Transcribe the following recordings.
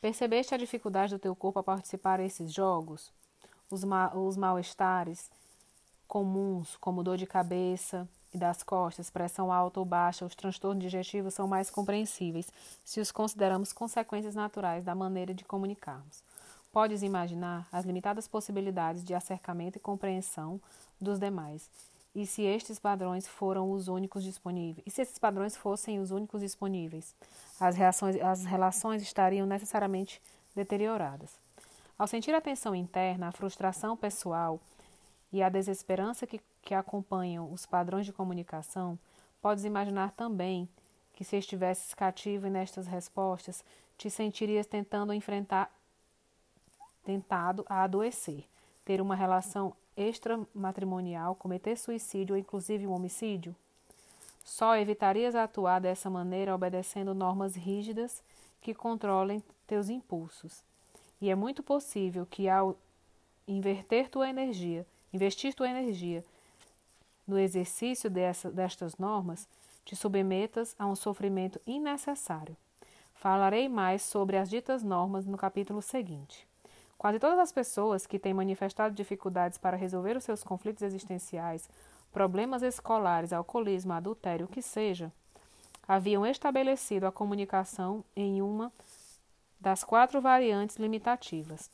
Percebeste a dificuldade do teu corpo a participar desses jogos? Os, ma os mal-estares comuns, como dor de cabeça e das costas, pressão alta ou baixa, os transtornos digestivos são mais compreensíveis se os consideramos consequências naturais da maneira de comunicarmos. Podes imaginar as limitadas possibilidades de acercamento e compreensão dos demais. E se estes padrões foram os únicos disponíveis? E se esses padrões fossem os únicos disponíveis? As, reações, as relações estariam necessariamente deterioradas. Ao sentir a tensão interna, a frustração pessoal e a desesperança que, que acompanham os padrões de comunicação, podes imaginar também que se estivesses cativo nestas respostas, te sentirias tentando enfrentar tentado a adoecer, ter uma relação extramatrimonial, cometer suicídio ou inclusive um homicídio? Só evitarias atuar dessa maneira obedecendo normas rígidas que controlem teus impulsos. E é muito possível que ao inverter tua energia, investir tua energia no exercício dessa, destas normas, te submetas a um sofrimento innecessário. Falarei mais sobre as ditas normas no capítulo seguinte. Quase todas as pessoas que têm manifestado dificuldades para resolver os seus conflitos existenciais, problemas escolares, alcoolismo, adultério, o que seja, haviam estabelecido a comunicação em uma das quatro variantes limitativas.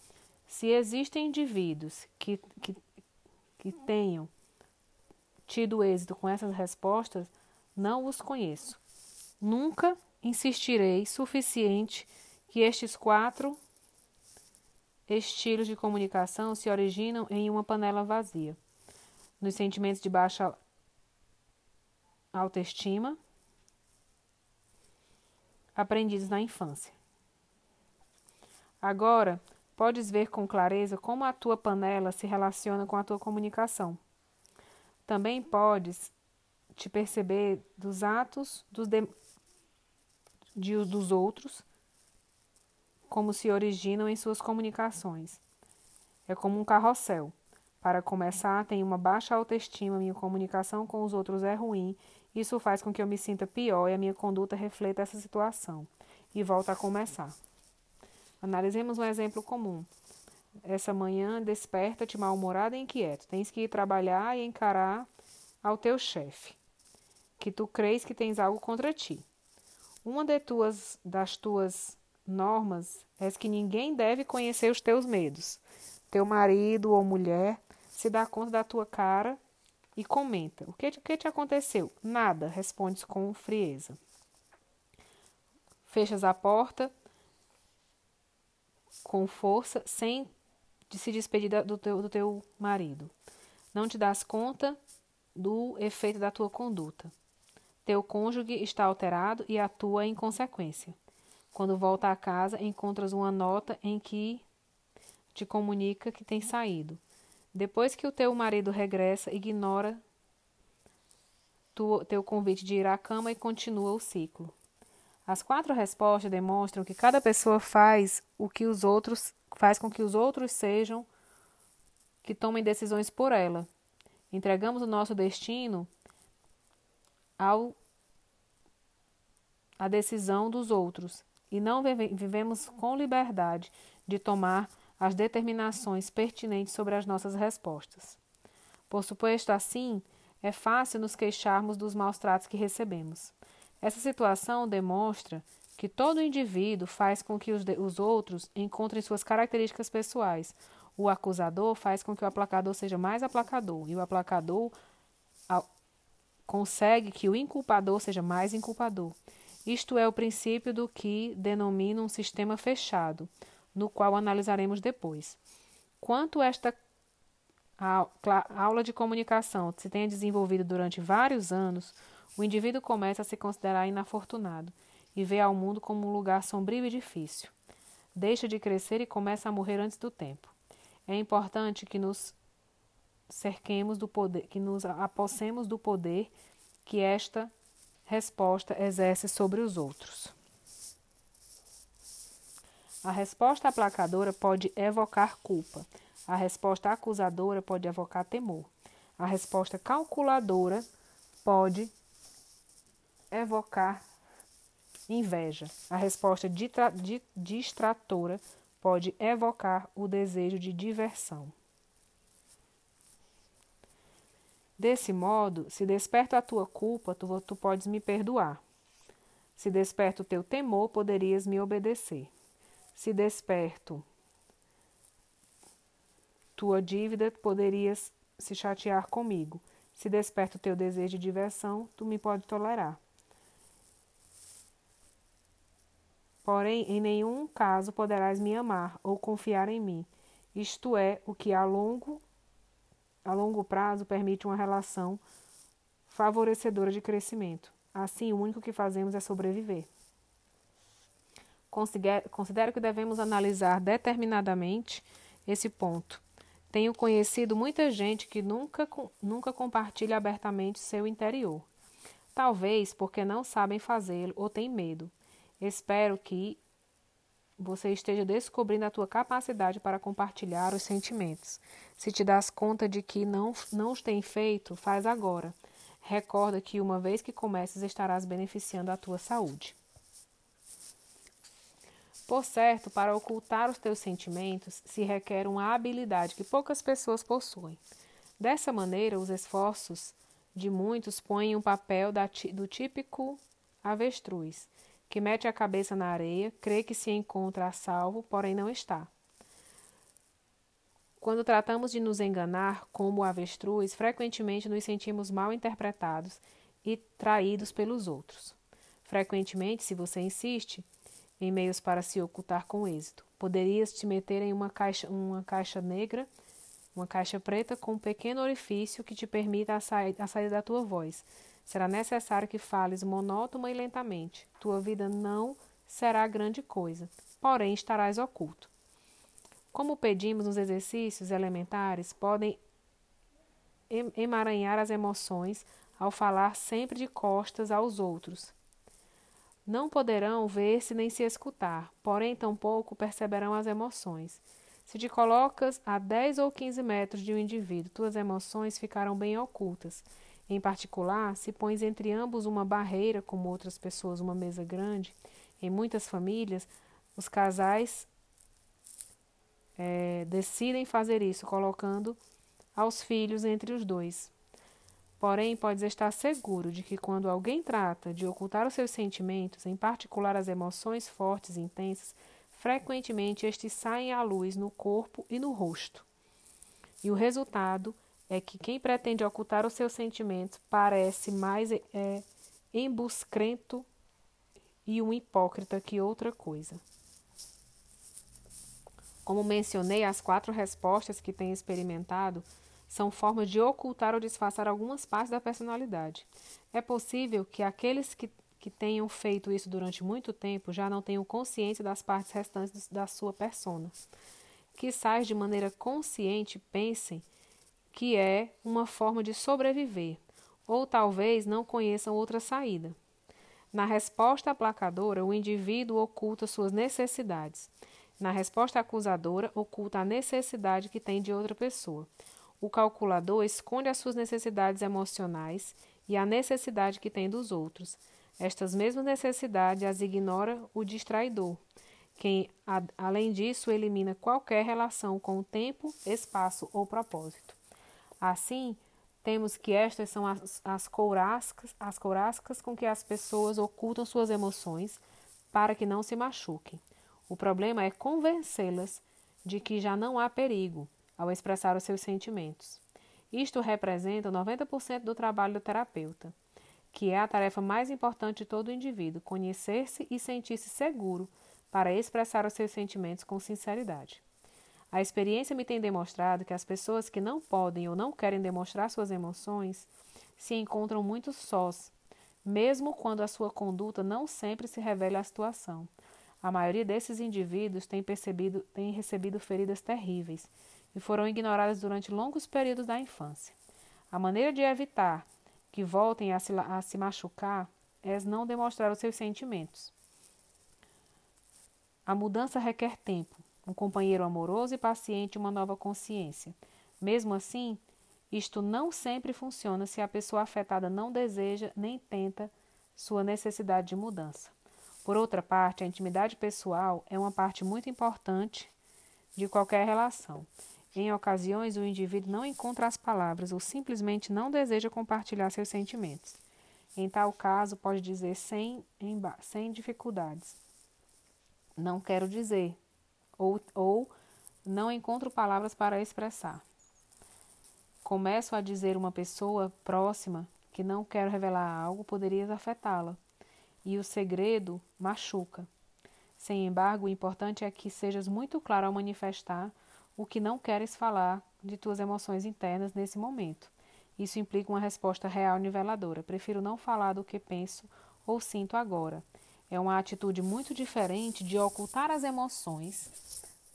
Se existem indivíduos que, que, que tenham tido êxito com essas respostas, não os conheço. Nunca insistirei suficiente que estes quatro estilos de comunicação se originam em uma panela vazia, nos sentimentos de baixa autoestima aprendidos na infância. Agora, podes ver com clareza como a tua panela se relaciona com a tua comunicação. Também podes te perceber dos atos dos, de, de, dos outros como se originam em suas comunicações. É como um carrossel. Para começar, tenho uma baixa autoestima, minha comunicação com os outros é ruim, isso faz com que eu me sinta pior e a minha conduta reflita essa situação. E volta a começar. Analisemos um exemplo comum. Essa manhã desperta-te mal-humorado e inquieto. Tens que ir trabalhar e encarar ao teu chefe, que tu crês que tens algo contra ti. Uma de tuas, das tuas normas é que ninguém deve conhecer os teus medos. Teu marido ou mulher se dá conta da tua cara e comenta: O que, que te aconteceu? Nada, respondes com frieza. Fechas a porta com força, sem se despedir do teu, do teu marido. Não te das conta do efeito da tua conduta. Teu cônjuge está alterado e atua em consequência. Quando volta a casa, encontras uma nota em que te comunica que tem saído. Depois que o teu marido regressa, ignora tu, teu convite de ir à cama e continua o ciclo. As quatro respostas demonstram que cada pessoa faz o que os outros faz com que os outros sejam que tomem decisões por ela. Entregamos o nosso destino ao a decisão dos outros e não vivemos com liberdade de tomar as determinações pertinentes sobre as nossas respostas. Por suposto assim, é fácil nos queixarmos dos maus tratos que recebemos. Essa situação demonstra que todo indivíduo faz com que os, os outros encontrem suas características pessoais. O acusador faz com que o aplacador seja mais aplacador, e o aplacador consegue que o inculpador seja mais inculpador. Isto é o princípio do que denomina um sistema fechado, no qual analisaremos depois. Quanto esta aula de comunicação se tenha desenvolvido durante vários anos, o indivíduo começa a se considerar inafortunado e vê ao mundo como um lugar sombrio e difícil. Deixa de crescer e começa a morrer antes do tempo. É importante que nos cerquemos do poder, que nos apossemos do poder que esta resposta exerce sobre os outros. A resposta aplacadora pode evocar culpa. A resposta acusadora pode evocar temor. A resposta calculadora pode evocar Inveja. A resposta distratora pode evocar o desejo de diversão. Desse modo, se desperto a tua culpa, tu, tu podes me perdoar. Se desperto o teu temor, poderias me obedecer. Se desperto tua dívida, poderias se chatear comigo. Se desperto o teu desejo de diversão, tu me pode tolerar. Porém, em nenhum caso poderás me amar ou confiar em mim. Isto é o que a longo, a longo prazo permite uma relação favorecedora de crescimento. Assim, o único que fazemos é sobreviver. Considero que devemos analisar determinadamente esse ponto. Tenho conhecido muita gente que nunca, nunca compartilha abertamente seu interior. Talvez porque não sabem fazê-lo ou têm medo. Espero que você esteja descobrindo a tua capacidade para compartilhar os sentimentos. Se te das conta de que não, não os tem feito, faz agora. Recorda que uma vez que comeces, estarás beneficiando a tua saúde. Por certo, para ocultar os teus sentimentos se requer uma habilidade que poucas pessoas possuem. Dessa maneira, os esforços de muitos põem um papel do típico avestruz, que mete a cabeça na areia, crê que se encontra a salvo, porém não está. Quando tratamos de nos enganar como o avestruz, frequentemente nos sentimos mal interpretados e traídos pelos outros. Frequentemente, se você insiste em meios para se ocultar com êxito, poderias te meter em uma caixa, uma caixa negra, uma caixa preta com um pequeno orifício que te permita a, sa a saída da tua voz. Será necessário que fales monótona e lentamente. Tua vida não será grande coisa, porém estarás oculto. Como pedimos nos exercícios elementares, podem emaranhar as emoções ao falar sempre de costas aos outros. Não poderão ver-se nem se escutar, porém tampouco perceberão as emoções. Se te colocas a 10 ou 15 metros de um indivíduo, tuas emoções ficarão bem ocultas. Em particular, se pões entre ambos uma barreira, como outras pessoas, uma mesa grande, em muitas famílias, os casais é, decidem fazer isso, colocando aos filhos entre os dois. Porém, podes estar seguro de que quando alguém trata de ocultar os seus sentimentos, em particular as emoções fortes e intensas, frequentemente estes saem à luz no corpo e no rosto. E o resultado é que quem pretende ocultar os seus sentimentos parece mais é, embuscrento e um hipócrita que outra coisa. Como mencionei, as quatro respostas que tenho experimentado são formas de ocultar ou disfarçar algumas partes da personalidade. É possível que aqueles que, que tenham feito isso durante muito tempo já não tenham consciência das partes restantes da sua persona. Que sais de maneira consciente pensem que é uma forma de sobreviver, ou talvez não conheçam outra saída. Na resposta aplacadora, o indivíduo oculta suas necessidades. Na resposta acusadora, oculta a necessidade que tem de outra pessoa. O calculador esconde as suas necessidades emocionais e a necessidade que tem dos outros. Estas mesmas necessidades as ignora o distraidor, quem, além disso, elimina qualquer relação com o tempo, espaço ou propósito. Assim, temos que estas são as, as, as courascas com que as pessoas ocultam suas emoções para que não se machuquem. O problema é convencê-las de que já não há perigo ao expressar os seus sentimentos. Isto representa 90% do trabalho do terapeuta, que é a tarefa mais importante de todo indivíduo, conhecer-se e sentir-se seguro para expressar os seus sentimentos com sinceridade. A experiência me tem demonstrado que as pessoas que não podem ou não querem demonstrar suas emoções se encontram muito sós, mesmo quando a sua conduta não sempre se revela à situação. A maioria desses indivíduos tem, percebido, tem recebido feridas terríveis e foram ignoradas durante longos períodos da infância. A maneira de evitar que voltem a se, a se machucar é não demonstrar os seus sentimentos. A mudança requer tempo, um companheiro amoroso e paciente uma nova consciência. Mesmo assim, isto não sempre funciona se a pessoa afetada não deseja nem tenta sua necessidade de mudança. Por outra parte, a intimidade pessoal é uma parte muito importante de qualquer relação. Em ocasiões, o indivíduo não encontra as palavras ou simplesmente não deseja compartilhar seus sentimentos. Em tal caso, pode dizer sem, sem dificuldades: Não quero dizer, ou, ou não encontro palavras para expressar. Começo a dizer uma pessoa próxima que não quero revelar algo, poderia afetá-la e o segredo machuca. Sem embargo, o importante é que sejas muito claro ao manifestar o que não queres falar de tuas emoções internas nesse momento. Isso implica uma resposta real niveladora. Prefiro não falar do que penso ou sinto agora. É uma atitude muito diferente de ocultar as emoções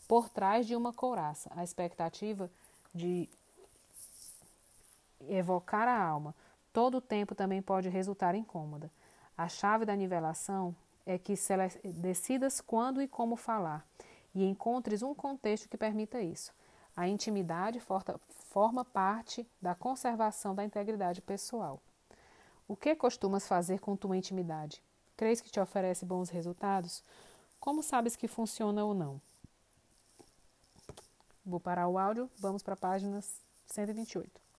por trás de uma couraça. A expectativa de evocar a alma todo o tempo também pode resultar incômoda. A chave da nivelação é que decidas quando e como falar e encontres um contexto que permita isso. A intimidade forma parte da conservação da integridade pessoal. O que costumas fazer com tua intimidade? Crees que te oferece bons resultados? Como sabes que funciona ou não? Vou parar o áudio, vamos para a página 128.